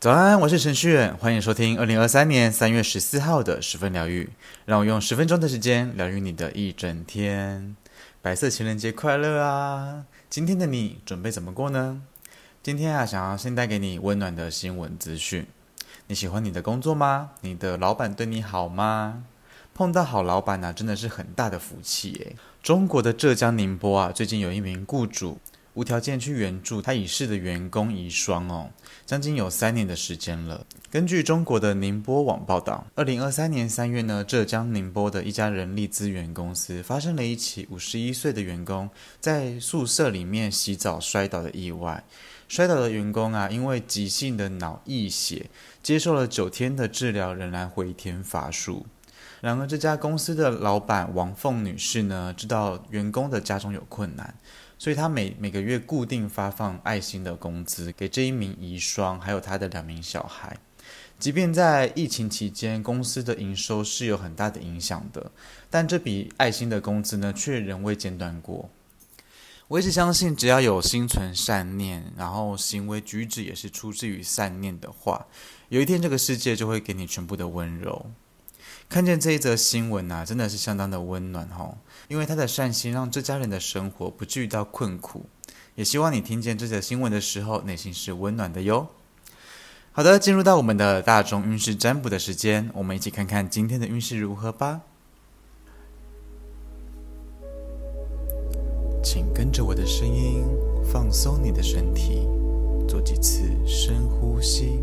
早安，我是程序员，欢迎收听二零二三年三月十四号的十分疗愈。让我用十分钟的时间疗愈你的一整天。白色情人节快乐啊！今天的你准备怎么过呢？今天啊，想要先带给你温暖的新闻资讯。你喜欢你的工作吗？你的老板对你好吗？碰到好老板呢、真的是很大的福气耶。中国的浙江宁波啊，最近有一名雇主。无条件去援助他已逝的员工遗孀哦，将近有三年的时间了。根据中国的宁波网报道，二零二三年三月呢，浙江宁波的一家人力资源公司发生了一起五十一岁的员工在宿舍里面洗澡摔倒的意外。摔倒的员工啊，因为急性的脑溢血，接受了九天的治疗，仍然回天乏术。然而，这家公司的老板王凤女士呢，知道员工的家中有困难。所以她每每个月固定发放爱心的工资给这一名遗孀，还有她的两名小孩。即便在疫情期间，公司的营收是有很大的影响的，但这笔爱心的工资呢，却仍未间断过。我一直相信，只要有心存善念，然后行为举止也是出自于善念的话，有一天这个世界就会给你全部的温柔。看见这一则新闻啊，真的是相当的温暖哦，因为他的善心让这家人的生活不至于到困苦。也希望你听见这则新闻的时候，内心是温暖的哟。好的，进入到我们的大众运势占卜的时间，我们一起看看今天的运势如何吧。请跟着我的声音，放松你的身体，做几次深呼吸。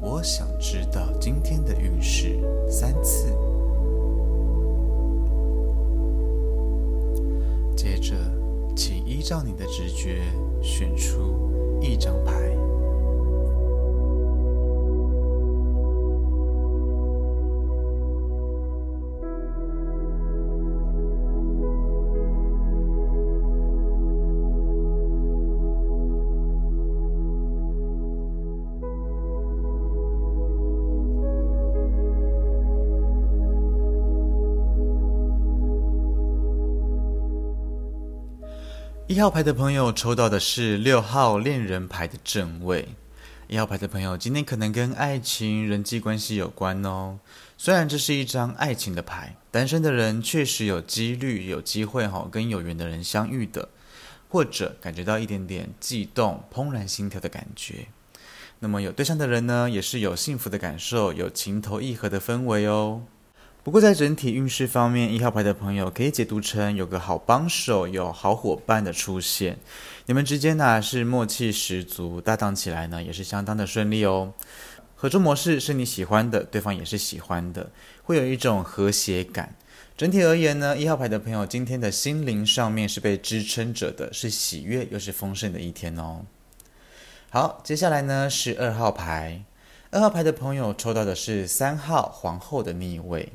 我想知道今天的运势三次。接着，请依照你的直觉选出一张牌。一号牌的朋友抽到的是六号恋人牌的正位。一号牌的朋友今天可能跟爱情、人际关系有关哦。虽然这是一张爱情的牌，单身的人确实有几率有机会哈跟有缘的人相遇的，或者感觉到一点点悸动、怦然心跳的感觉。那么有对象的人呢，也是有幸福的感受，有情投意合的氛围哦。不过，在整体运势方面，一号牌的朋友可以解读成有个好帮手、有好伙伴的出现。你们之间呢是默契十足，搭档起来呢也是相当的顺利哦。合作模式是你喜欢的，对方也是喜欢的，会有一种和谐感。整体而言呢，一号牌的朋友今天的心灵上面是被支撑着的，是喜悦又是丰盛的一天哦。好，接下来呢是二号牌，二号牌的朋友抽到的是三号皇后的逆位。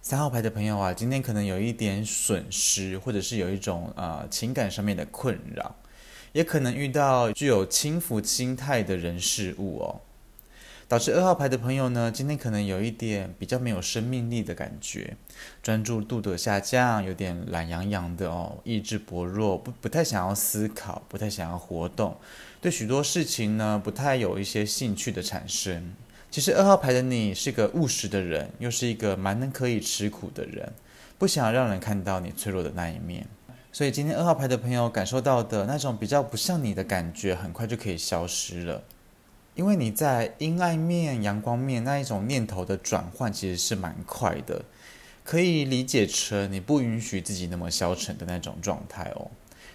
三号牌的朋友啊，今天可能有一点损失，或者是有一种呃情感上面的困扰，也可能遇到具有轻浮心态的人事物哦，导致二号牌的朋友呢，今天可能有一点比较没有生命力的感觉，专注度的下降，有点懒洋洋的哦，意志薄弱，不不太想要思考，不太想要活动，对许多事情呢，不太有一些兴趣的产生。其实二号牌的你是个务实的人，又是一个蛮能可以吃苦的人，不想让人看到你脆弱的那一面。所以今天二号牌的朋友感受到的那种比较不像你的感觉，很快就可以消失了。因为你在阴暗面、阳光面那一种念头的转换，其实是蛮快的，可以理解成你不允许自己那么消沉的那种状态哦。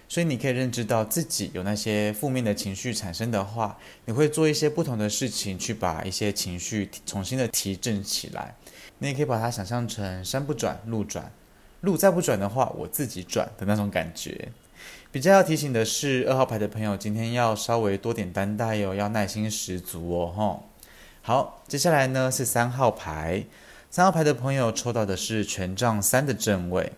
所以你可以认知到自己有那些负面的情绪产生的话，你会做一些不同的事情去把一些情绪重新的提振起来。你也可以把它想象成山不转路转，路再不转的话，我自己转的那种感觉。比较要提醒的是，二号牌的朋友今天要稍微多点担待哟，要耐心十足哦，吼。好，接下来呢是三号牌，三号牌的朋友抽到的是权杖三的正位。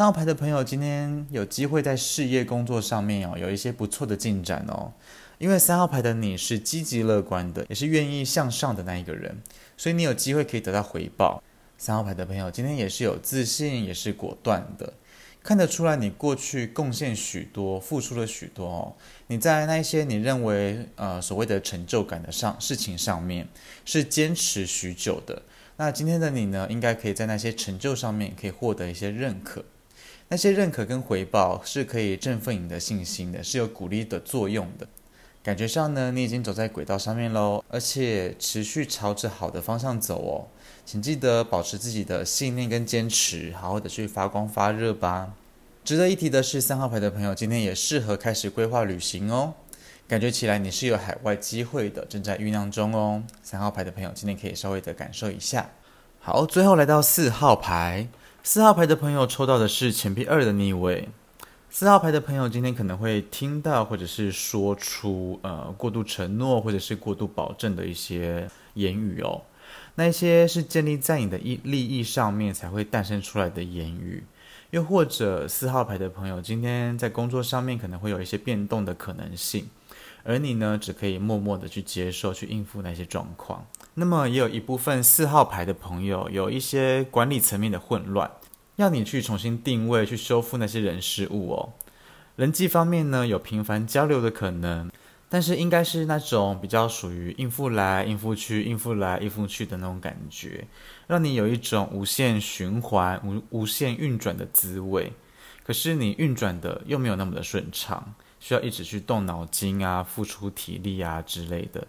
三号牌的朋友今天有机会在事业工作上面哦，有一些不错的进展哦。因为三号牌的你是积极乐观的，也是愿意向上的那一个人，所以你有机会可以得到回报。三号牌的朋友今天也是有自信，也是果断的，看得出来你过去贡献许多，付出了许多哦。你在那些你认为呃所谓的成就感的上事情上面是坚持许久的。那今天的你呢，应该可以在那些成就上面可以获得一些认可。那些认可跟回报是可以振奋你的信心的，是有鼓励的作用的。感觉上呢，你已经走在轨道上面喽，而且持续朝着好的方向走哦。请记得保持自己的信念跟坚持，好好的去发光发热吧。值得一提的是，三号牌的朋友今天也适合开始规划旅行哦。感觉起来你是有海外机会的，正在酝酿中哦。三号牌的朋友今天可以稍微的感受一下。好，最后来到四号牌，四号牌的朋友抽到的是钱币二的逆位。四号牌的朋友今天可能会听到或者是说出呃过度承诺或者是过度保证的一些言语哦，那一些是建立在你的利利益上面才会诞生出来的言语，又或者四号牌的朋友今天在工作上面可能会有一些变动的可能性，而你呢只可以默默的去接受去应付那些状况。那么也有一部分四号牌的朋友有一些管理层面的混乱。要你去重新定位，去修复那些人事物哦。人际方面呢，有频繁交流的可能，但是应该是那种比较属于应付来应付去、应付来应付去的那种感觉，让你有一种无限循环、无无限运转的滋味。可是你运转的又没有那么的顺畅，需要一直去动脑筋啊、付出体力啊之类的，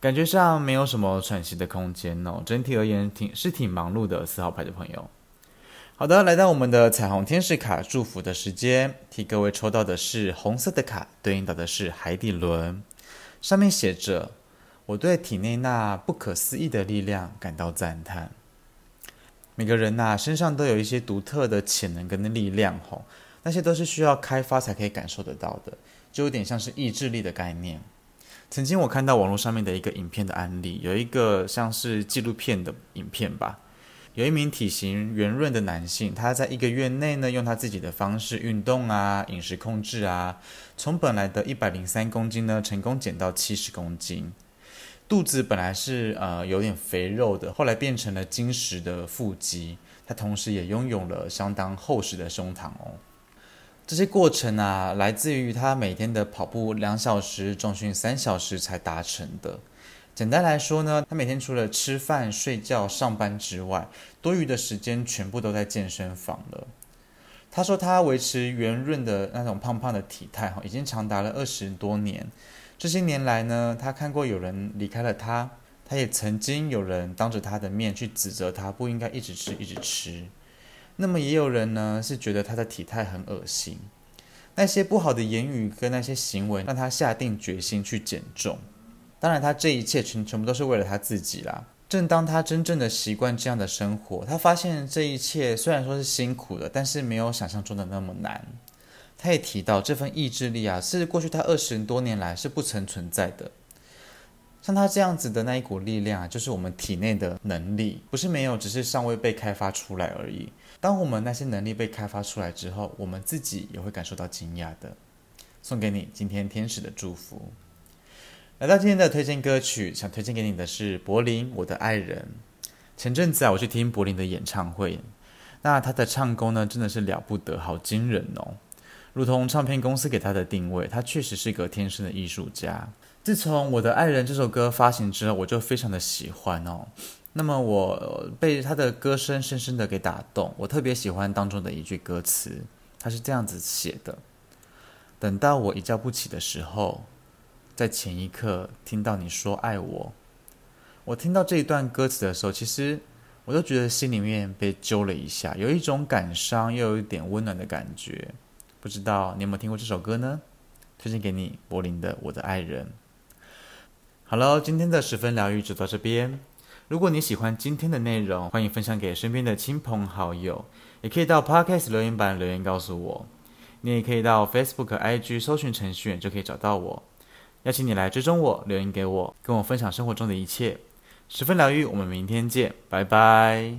感觉上没有什么喘息的空间哦。整体而言，挺是挺忙碌的。四号牌的朋友。好的，来到我们的彩虹天使卡祝福的时间，替各位抽到的是红色的卡，对应到的是海底轮，上面写着：“我对体内那不可思议的力量感到赞叹。”每个人呐、身上都有一些独特的潜能跟力量，吼，那些都是需要开发才可以感受得到的，就有点像是意志力的概念。曾经我看到网络上面的一个影片的案例，有一个像是纪录片的影片吧。有一名体型圆润的男性，他在一个月内呢，用他自己的方式运动啊，饮食控制啊，从本来的一百零三公斤呢，成功减到七十公斤。肚子本来是呃有点肥肉的，后来变成了精实的腹肌。他同时也拥有了相当厚实的胸膛哦。这些过程啊，来自于他每天的跑步两小时，重训三小时才达成的。简单来说呢，他每天除了吃饭、睡觉、上班之外，多余的时间全部都在健身房了。他说他维持圆润的那种胖胖的体态，哈，已经长达了二十多年。这些年来呢，他看过有人离开了他，他也曾经有人当着他的面去指责他不应该一直吃、一直吃。那么也有人呢是觉得他的体态很恶心。那些不好的言语跟那些行为，让他下定决心去减重。当然，他这一切全全部都是为了他自己啦。正当他真正的习惯这样的生活，他发现这一切虽然说是辛苦的，但是没有想象中的那么难。他也提到这份意志力啊，是过去他二十多年来是不曾存在的。像他这样子的那一股力量啊，就是我们体内的能力，不是没有，只是尚未被开发出来而已。当我们那些能力被开发出来之后，我们自己也会感受到惊讶的。送给你今天天使的祝福。来到今天的推荐歌曲，想推荐给你的是柏林，我的爱人。前阵子啊，我去听柏林的演唱会，那他的唱功呢，真的是了不得，好惊人哦！如同唱片公司给他的定位，他确实是个天生的艺术家。自从《我的爱人》这首歌发行之后，我就非常的喜欢哦。那么我被他的歌声深深的给打动，我特别喜欢当中的一句歌词，他是这样子写的：“等到我一觉不起的时候。”在前一刻听到你说爱我，我听到这一段歌词的时候，其实我都觉得心里面被揪了一下，有一种感伤又有一点温暖的感觉。不知道你有没有听过这首歌呢？推荐给你，柏林的《我的爱人》。好了，今天的十分疗愈就到这边。如果你喜欢今天的内容，欢迎分享给身边的亲朋好友，也可以到 Podcast 留言板留言告诉我。你也可以到 Facebook、IG 搜寻程序员就可以找到我。邀请你来追踪我，留言给我，跟我分享生活中的一切，十分疗愈。我们明天见，拜拜。